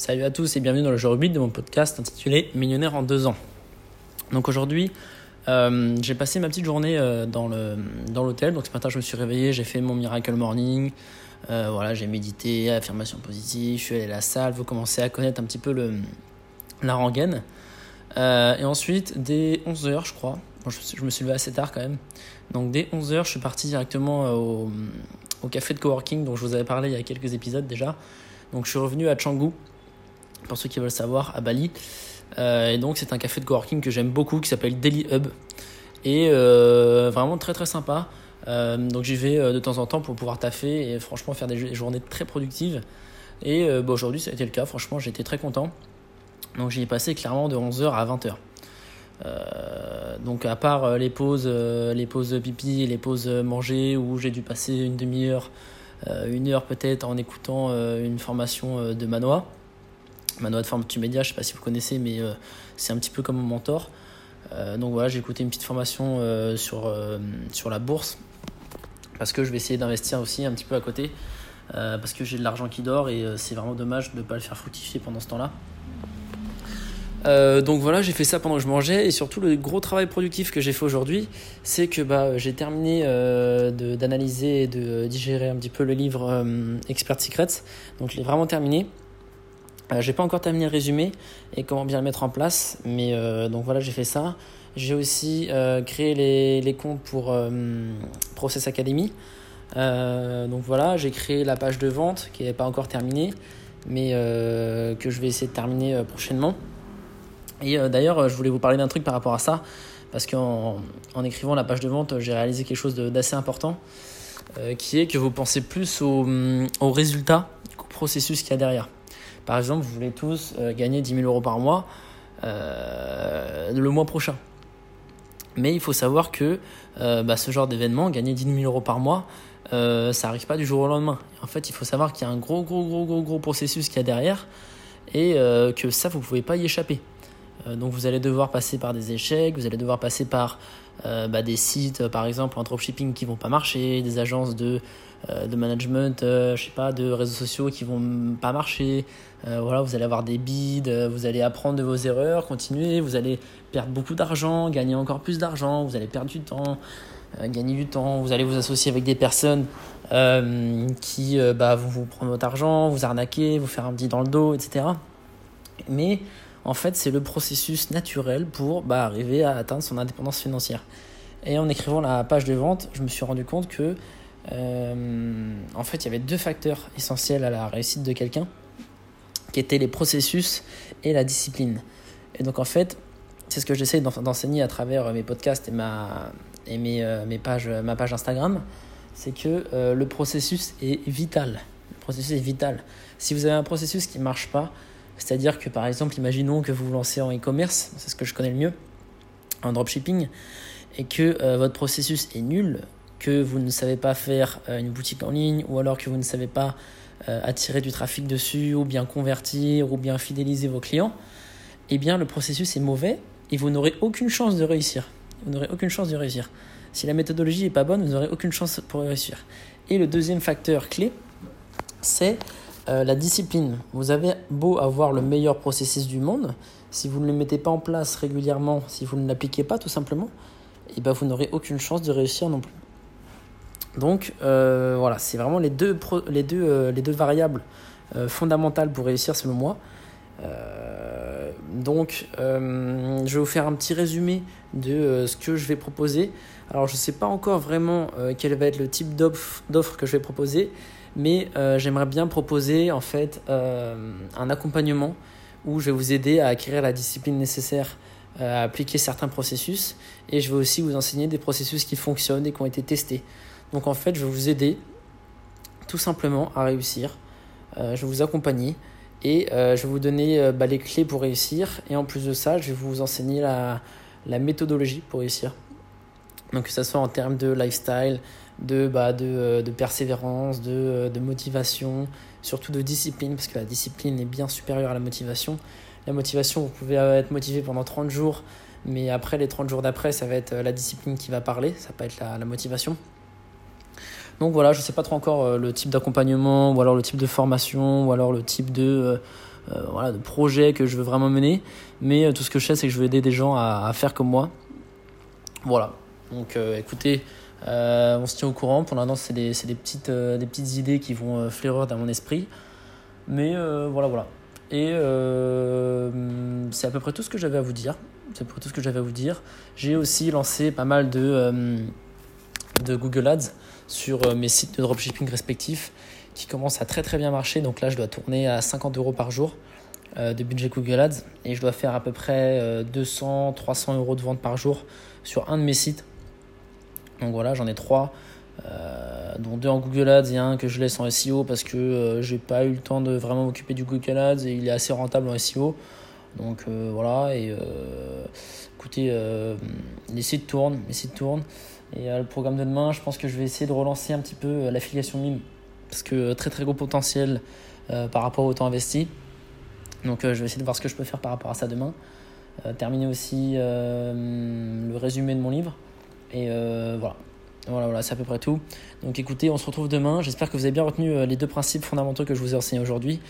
Salut à tous et bienvenue dans le jour 8 de mon podcast intitulé Millionnaire en deux ans. Donc aujourd'hui, euh, j'ai passé ma petite journée euh, dans l'hôtel. Donc ce matin, je me suis réveillé, j'ai fait mon miracle morning. Euh, voilà, j'ai médité, affirmation positive, je suis allé à la salle, vous commencez à connaître un petit peu le la rengaine. et ensuite, dès 11h, je crois, je, me suis levé assez tard quand même. Donc dès 11h, je suis parti directement au, au café de coworking dont je vous avais parlé il y a quelques épisodes déjà. Donc je suis revenu à Canggu pour ceux qui veulent savoir, à Bali. Euh, et donc c'est un café de coworking que j'aime beaucoup qui s'appelle Daily Hub. Et euh, vraiment très très sympa. Euh, donc j'y vais de temps en temps pour pouvoir taffer et franchement faire des journées très productives. Et bah, aujourd'hui ça a été le cas, franchement j'étais très content. Donc j'y ai passé clairement de 11h à 20h. donc à part les pauses, les pauses pipi, les pauses manger où j'ai dû passer une demi-heure, une heure peut-être en écoutant une formation de Manoa. Manoa de forme Média, je sais pas si vous connaissez, mais euh, c'est un petit peu comme mon mentor. Euh, donc voilà, j'ai écouté une petite formation euh, sur, sur la bourse parce que je vais essayer d'investir aussi un petit peu à côté parce que j'ai de l'argent qui dort et c'est vraiment dommage de ne pas le faire fructifier pendant ce temps-là. donc voilà, j'ai fait ça pendant que je mangeais et surtout le gros travail productif que j'ai fait aujourd'hui, c'est que bah, j'ai terminé d'analyser et de digérer un petit peu le livre Expert Secrets. Donc je l'ai vraiment terminé. Euh, j'ai pas encore terminé le résumé et comment bien le mettre en place, mais euh, donc voilà, j'ai fait ça. J'ai aussi euh, créé les, comptes pour Process Academy. donc voilà, j'ai créé la page de vente qui n'est pas encore terminée, mais que je vais essayer de terminer prochainement. Et d'ailleurs, je voulais vous parler d'un truc par rapport à ça, parce qu'en en écrivant la page de vente, j'ai réalisé quelque chose d'assez important, qui est que vous pensez plus au, au résultat qu'au processus qu'il y a derrière. Par exemple, vous voulez tous euh, gagner 10 000 euros par mois euh, le mois prochain. Mais il faut savoir que euh, bah, ce genre d'événement, gagner 10 000 euros par mois, ça n'arrive pas du jour au lendemain. En fait, il faut savoir qu'il y a un gros, gros, gros, gros, gros processus qu'il y a derrière et que ça, vous ne pouvez pas y échapper. Donc, vous allez devoir passer par des échecs, vous allez devoir passer par bah, des sites, par exemple, en dropshipping qui vont pas marcher, des agences de euh, de management, euh, je sais pas, de réseaux sociaux qui vont pas marcher. Euh, voilà, vous allez avoir des bids, vous allez apprendre de vos erreurs, continuer, vous allez perdre beaucoup d'argent, gagner encore plus d'argent, vous allez perdre du temps, gagner du temps, vous allez vous associer avec des personnes qui bah, vont vous prendre votre argent, vous arnaquer, vous faire un petit dans le dos, etc. Mais en fait, c'est le processus naturel pour bah, arriver à atteindre son indépendance financière. Et en écrivant la page de vente, je me suis rendu compte que euh, en fait, il y avait deux facteurs essentiels à la réussite de quelqu'un, qui étaient les processus et la discipline. Et donc, en fait, c'est ce que j'essaie d'enseigner à travers mes podcasts et, ma, et mes, euh, mes pages, ma page Instagram, c'est que euh, le processus est vital. Le processus est vital. Si vous avez un processus qui ne marche pas, c'est-à-dire que par exemple, imaginons que vous vous lancez en e-commerce, c'est ce que je connais le mieux, en dropshipping, et que votre processus est nul, que vous ne savez pas faire euh, une boutique en ligne ou alors que vous ne savez pas euh, attirer du trafic dessus ou bien convertir ou bien fidéliser vos clients, eh bien le processus est mauvais et vous n'aurez aucune chance de réussir. Vous n'aurez aucune chance de réussir. Si la méthodologie n'est pas bonne, vous n'aurez aucune chance pour réussir. Et le deuxième facteur clé, c'est euh, la discipline. Vous avez beau avoir le meilleur processus du monde, si vous ne le mettez pas en place régulièrement, si vous ne l'appliquez pas tout simplement, eh ben vous n'aurez aucune chance de réussir non plus. Donc euh, voilà, c'est vraiment les deux, euh, les deux variables fondamentales pour réussir selon moi. donc je vais vous faire un petit résumé de ce que je vais proposer. Alors je ne sais pas encore vraiment quel va être le type d'offre que je vais proposer, mais j'aimerais bien proposer en fait un accompagnement où je vais vous aider à acquérir la discipline nécessaire à appliquer certains processus et je vais aussi vous enseigner des processus qui fonctionnent et qui ont été testés. Donc en fait, je vais vous aider tout simplement à réussir. Euh, je vais vous accompagner et euh, je vais vous donner euh, bah, les clés pour réussir. Et en plus de ça, je vais vous enseigner la, la méthodologie pour réussir. Donc que ce soit en termes de lifestyle, de, bah, de, de persévérance, de, de, motivation, surtout de discipline, parce que la discipline est bien supérieure à la motivation. La motivation, vous pouvez être motivé pendant 30 jours, mais après les 30 jours d'après, ça va être la discipline qui va parler, ça va être la, la motivation. Donc voilà, je ne sais pas trop encore euh, le type d'accompagnement, ou alors le type de formation, ou alors le type de, euh, voilà, de projets que je veux vraiment mener. Mais tout ce que je sais, c'est que je veux aider des gens à, à faire comme moi. Voilà. Donc écoutez, on se tient au courant. Pour l'instant, c'est des, des, petites, idées qui vont fleurir dans mon esprit. Mais voilà, voilà. Et c'est à peu près tout ce que j'avais à vous dire. C'est à peu près tout ce que j'avais à vous dire. J'ai aussi lancé pas mal de, Google Ads sur euh, mes sites de dropshipping respectifs qui commencent à très très bien marcher. Donc là, je dois tourner à 50 euros par jour euh, de budget Google Ads et je dois faire à peu près 200, euh, 300 euros de vente par jour sur un de mes sites. Donc voilà, j'en ai trois, dont deux en Google Ads et un que je laisse en SEO parce que j'ai pas eu le temps de vraiment m'occuper du Google Ads et il est assez rentable en SEO. Donc voilà, et écoutez, les sites tournent, les sites tournent. Et le programme de demain, je pense que je vais essayer de relancer un petit peu euh, l'affiliation mime. Parce que euh, très très gros potentiel euh, par rapport au temps investi. Donc je vais essayer de voir ce que je peux faire par rapport à ça demain. terminer aussi le résumé de mon livre. Et voilà. Voilà, voilà c'est à peu près tout. Donc écoutez, on se retrouve demain. J'espère que vous avez bien retenu les deux principes fondamentaux que je vous ai enseignés aujourd'hui,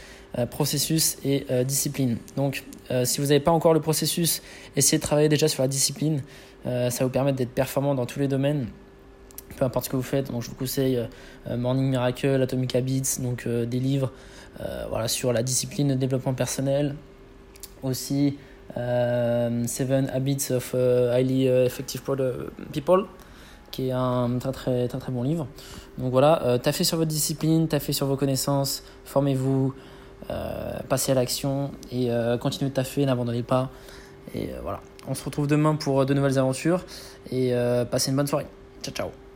processus et discipline. Donc si vous n'avez pas encore le processus, essayez de travailler déjà sur la discipline. Euh, ça va vous permettre d'être performant dans tous les domaines peu importe ce que vous faites. Donc, je vous conseille euh, Morning Miracle, Atomic Habits, donc euh, des livres voilà, sur la discipline de développement personnel. Aussi, Seven Habits of Highly Effective People, qui est un très très très, très bon livre. Donc voilà, taffez sur votre discipline, taffez sur vos connaissances, formez-vous, passez à l'action et continuez de taffer, n'abandonnez pas. Et voilà. On se retrouve demain pour de nouvelles aventures et euh, passez une bonne soirée. Ciao ciao